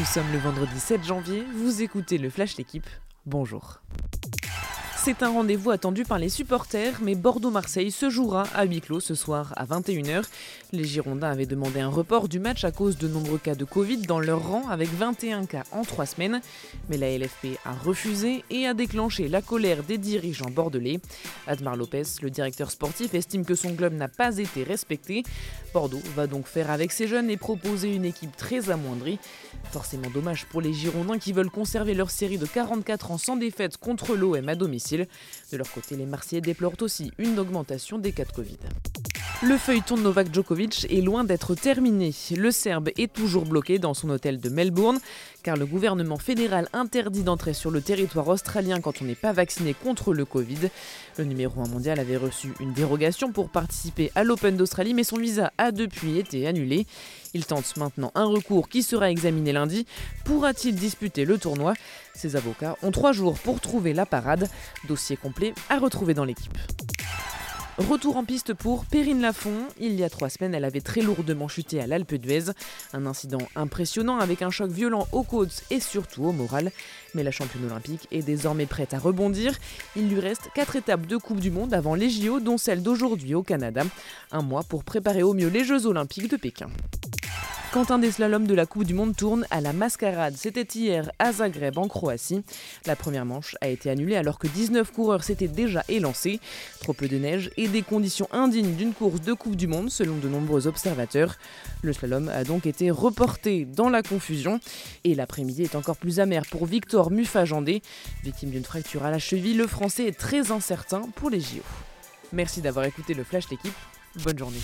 Nous sommes le vendredi 7 janvier, vous écoutez le Flash L'équipe, bonjour. C'est un rendez-vous attendu par les supporters, mais Bordeaux-Marseille se jouera à huis clos ce soir à 21h. Les Girondins avaient demandé un report du match à cause de nombreux cas de Covid dans leur rang, avec 21 cas en 3 semaines. Mais la LFP a refusé et a déclenché la colère des dirigeants bordelais. Admar Lopez, le directeur sportif, estime que son club n'a pas été respecté. Bordeaux va donc faire avec ses jeunes et proposer une équipe très amoindrie. Forcément dommage pour les Girondins qui veulent conserver leur série de 44 ans sans défaite contre l'OM à domicile. De leur côté, les Marseillais déplorent aussi une augmentation des cas de Covid. Le feuilleton de Novak Djokovic est loin d'être terminé. Le Serbe est toujours bloqué dans son hôtel de Melbourne, car le gouvernement fédéral interdit d'entrer sur le territoire australien quand on n'est pas vacciné contre le Covid. Le numéro 1 mondial avait reçu une dérogation pour participer à l'Open d'Australie, mais son visa a depuis été annulé. Il tente maintenant un recours qui sera examiné lundi. Pourra-t-il disputer le tournoi? Ses avocats ont trois jours pour trouver la parade. Dossier complet à retrouver dans l'équipe. Retour en piste pour Perrine Lafont. Il y a trois semaines, elle avait très lourdement chuté à l'Alpe d'Huez. Un incident impressionnant avec un choc violent aux côtes et surtout au moral. Mais la championne olympique est désormais prête à rebondir. Il lui reste quatre étapes de Coupe du Monde avant les JO, dont celle d'aujourd'hui au Canada. Un mois pour préparer au mieux les Jeux olympiques de Pékin. Quand un des slaloms de la Coupe du Monde tourne à la mascarade, c'était hier à Zagreb en Croatie. La première manche a été annulée alors que 19 coureurs s'étaient déjà élancés. Trop peu de neige et des conditions indignes d'une course de Coupe du Monde selon de nombreux observateurs. Le slalom a donc été reporté dans la confusion et l'après-midi est encore plus amer pour Victor Muffajandé. Victime d'une fracture à la cheville, le français est très incertain pour les JO. Merci d'avoir écouté le Flash l'équipe. Bonne journée.